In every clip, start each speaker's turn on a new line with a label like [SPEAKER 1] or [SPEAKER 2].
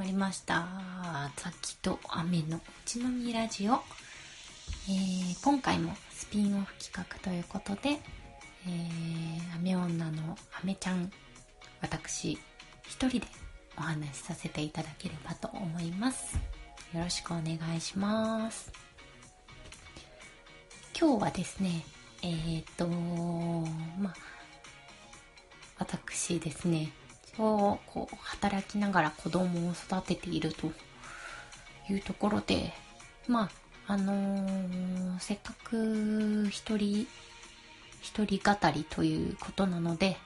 [SPEAKER 1] まりました「滝と雨のうちのみラジオ」えー、今回もスピンオフ企画ということで、えー、雨女の雨ちゃん私一人でお話しさせていただければと思います。よろしくお願いします。今日はですねえー、っとまあ私ですねをこう働きながら子供を育てているというところでまああのー、せっかく一人一人語りということなので、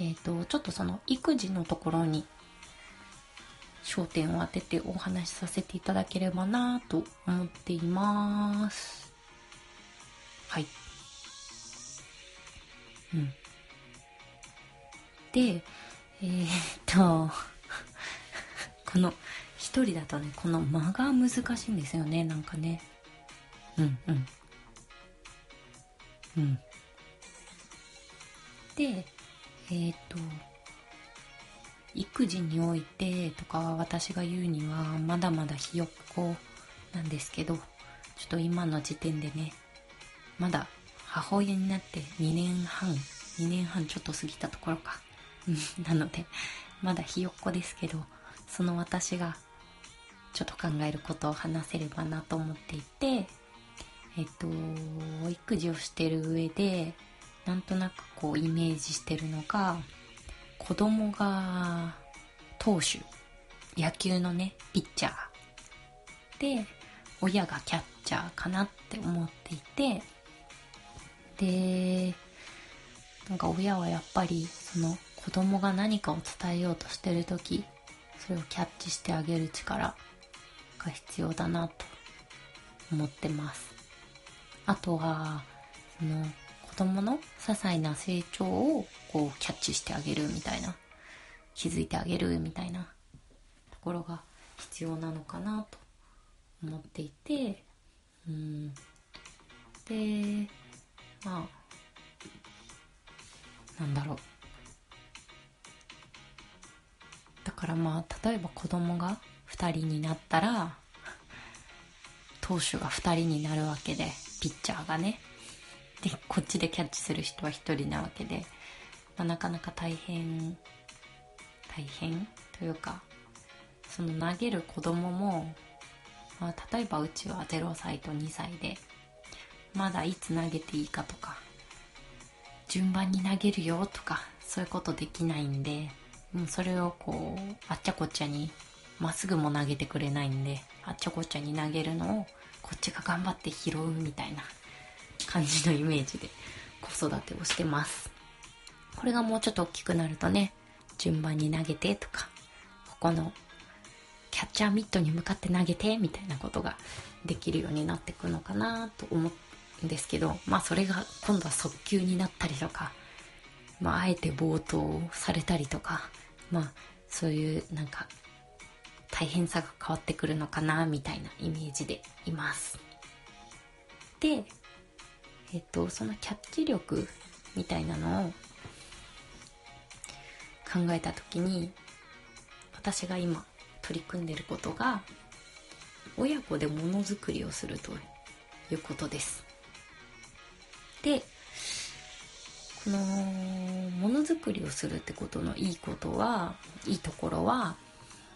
[SPEAKER 1] えっ、ー、とちょっとその育児のところに焦点を当ててお話しさせていただければなと思っています。はい。うん。でえー、っとこの一人だとねこの間が難しいんですよねなんかね。うんうん。うん。でえー、っと育児においてとかは私が言うにはまだまだひよっこなんですけどちょっと今の時点でねまだ母親になって2年半2年半ちょっと過ぎたところか。なのでまだひよっこですけどその私がちょっと考えることを話せればなと思っていてえっと育児をしてる上でなんとなくこうイメージしてるのが子供が投手野球のねピッチャーで親がキャッチャーかなって思っていてでなんか親はやっぱりその子供が何かを伝えようとしてる時それをキャッチしてあげる力が必要だなと思ってます。あとはその子供の些細な成長をこうキャッチしてあげるみたいな気づいてあげるみたいなところが必要なのかなと思っていてうん。でまあなんだろう。からまあ例えば子供が2人になったら投手が2人になるわけでピッチャーがね。でこっちでキャッチする人は1人なわけで、まあ、なかなか大変大変？というかその投げる子供も、まあ、例えばうちは0歳と2歳でまだいつ投げていいかとか順番に投げるよとかそういうことできないんで。もうそれをこうあっちゃこっちゃにまっすぐも投げてくれないんであっちゃこっちゃに投げるのをこっちが頑張って拾うみたいな感じのイメージで子育てをしてます。これがもうちょっと大きくなるとね順番に投げてとかここのキャッチャーミットに向かって投げてみたいなことができるようになってくのかなと思うんですけどまあそれが今度は速球になったりとかまああえて冒頭されたりとかまあそういうなんか大変さが変わってくるのかなみたいなイメージでいます。でえっとそのキャッチ力みたいなのを考えた時に私が今取り組んでることが親子でものづくりをするということです。でこのものづくりをするってことのいいことはいいところは、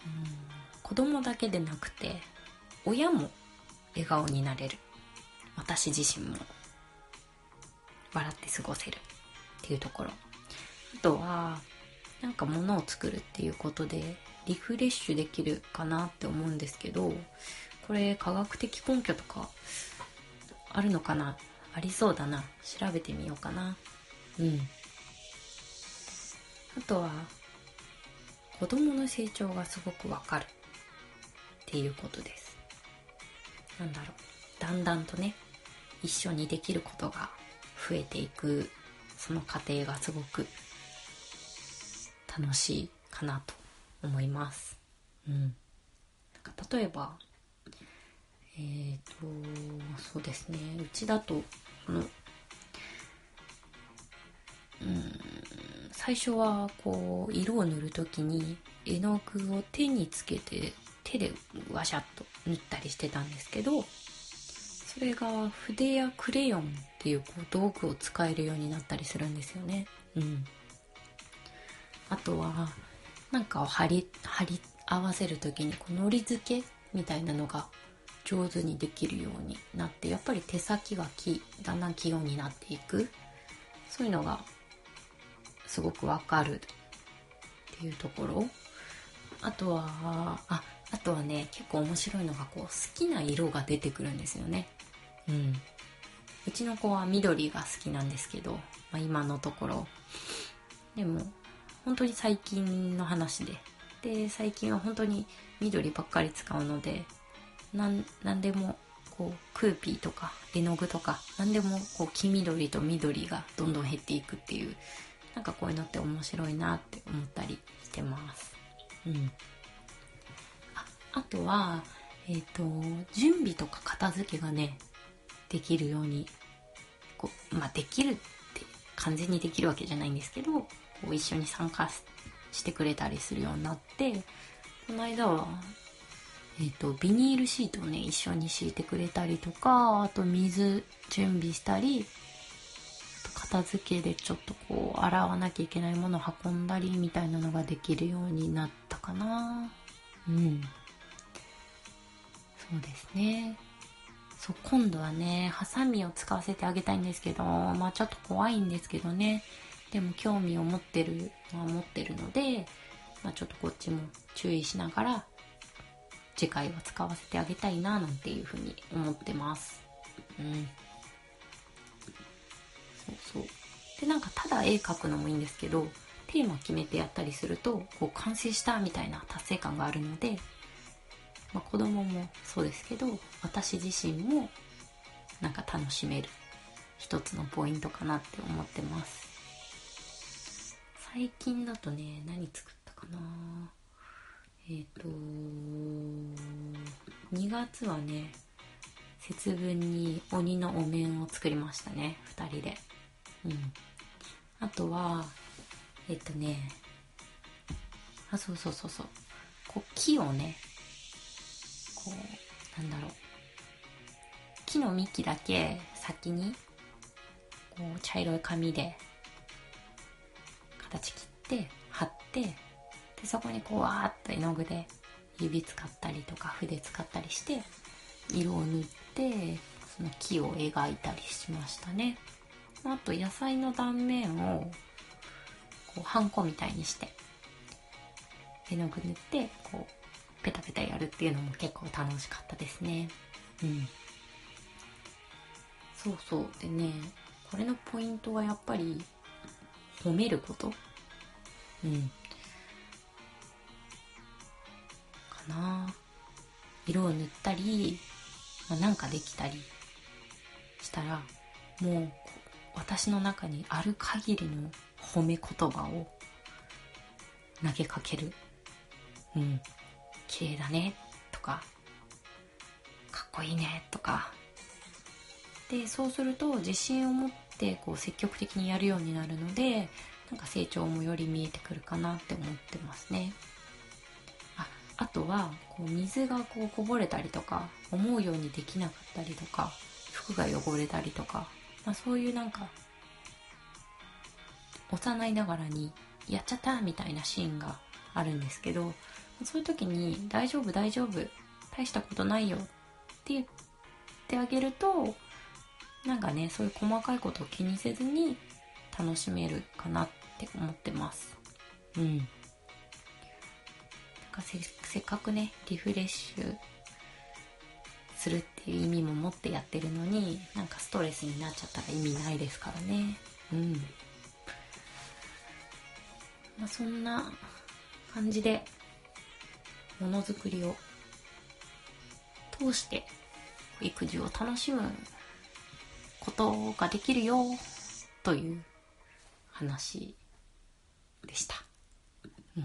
[SPEAKER 1] うん、子供だけでなくて親も笑顔になれる。私自身も。笑って過ごせるっていうところ。あとはなんか物を作るっていうことでリフレッシュできるかなって思うんですけどこれ科学的根拠とかあるのかな？ありそうだな。調べてみようかな。うん。あとは子供の成長がすごくわかるっていうことです。なんだろう。だんだんとね一緒にできることが増えていくその過程がすごく楽しいかなと思います。うん。なんか例えばえっ、ー、とそうですね。うちだとこの最初はこう色を塗る時に絵の具を手につけて手でワシャッと塗ったりしてたんですけどそれが筆やクレヨンっていうこう道具を使えるようになったりするんですよね。うん。あとはなんかを貼り貼り合わせる時にこう糊付けみたいなのが上手にできるようになってやっぱり手先がきだんだん器用になっていく。そういうのがすごくわかるっていうところ。あとはああとはね結構面白いのがこう好きな色が出てくるんですよね。うん。うちの子は緑が好きなんですけど、まあ、今のところ。でも本当に最近の話で。で最近は本当に緑ばっかり使うのでなん何でもこうクーピーとか絵の具とか何でもこう黄緑と緑がどんどん減っていくっていうなんかこういうのって面白いなって思ったりしてます。うん。ああとはえっ、ー、と準備とか片付けがねできるようにこうまあできるって完全にできるわけじゃないんですけどこう一緒に参加してくれたりするようになってこの間はえっ、ー、とビニールシートをね一緒に敷いてくれたりとかあと水準備したり片付けでちょっとこう洗わなきゃいけないものを運んだりみたいなのができるようになったかな。うん。そうですね。そう今度はねハサミを使わせてあげたいんですけどまあちょっと怖いんですけどね。でも興味を持ってるのは持ってるので、まあ、ちょっとこっちも注意しながら次回は使わせてあげたいななんていうふうに思ってます。うんそうそう。でなんかただ絵描くのもいいんですけどテーマ決めてやったりするとこう完成したみたいな達成感があるので、まあ、子供もそうですけど私自身もなんか楽しめる一つのポイントかなって思ってます。最近だとね何作ったかな？えっ、ー、と2月はね節分に鬼のお面を作りましたね2人で。うん。あとはえっ、とねあそうそうそうそう。こう木をねこうなんだろう。木の幹だけ先にこう茶色い紙で形切って貼ってでそこにこうわーっと絵の具で指使ったりとか筆使ったりして色を塗ってその木を描いたりしましたね。あと野菜の断面をこうハンコみたいにして絵の具塗ってこうペタペタやるっていうのも結構楽しかったですね。うん。そうそう。でねこれのポイントはやっぱり褒めること。うん。かな。色を塗ったり、まあ、なんかできたりしたらもう私の中にある限りの褒め言葉を投げかける。うん。綺麗だね。とか。かっこいいね。とか。でそうすると自信を持ってこう積極的にやるようになるのでなんか成長もより見えてくるかなって思ってますね。ああとはこう水がこうこぼれたりとか思うようにできなかったりとか服が汚れたりとか、まあ、そういうなんか幼いながらにやっちゃったみたいなシーンがあるんですけどそういう時に「大丈夫大丈夫大したことないよ」って言ってあげるとなんかねそういう細かいことを気にせずに楽しめるかなって思ってます。うん。なんかせっかくねリフレッシュするっていう意味も持ってやってるのになんかストレスになっちゃったら意味ないですからね。うん。まあそんな感じでものづくりを通して育児を楽しむことができるよという話でした。うん、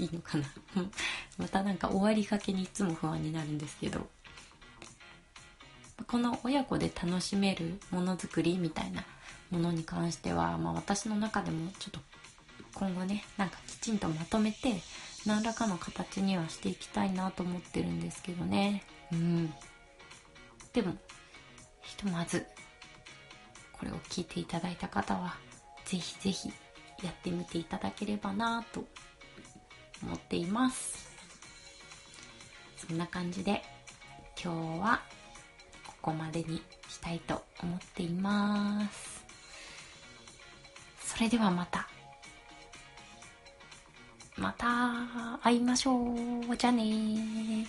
[SPEAKER 1] いいのかな。またなんか終わりかけにいつも不安になるんですけど。この親子で楽しめるものづくりみたいなものに関しては、まあ、私の中でもちょっと今後ねなんかきちんとまとめて何らかの形にはしていきたいなと思ってるんですけどね。うん。でもひとまずこれを聞いていただいた方はぜひぜひやってみていただければなと思っています。そんな感じで今日はこまでにしたいと思っています。それではまた。また会いましょう。じゃあね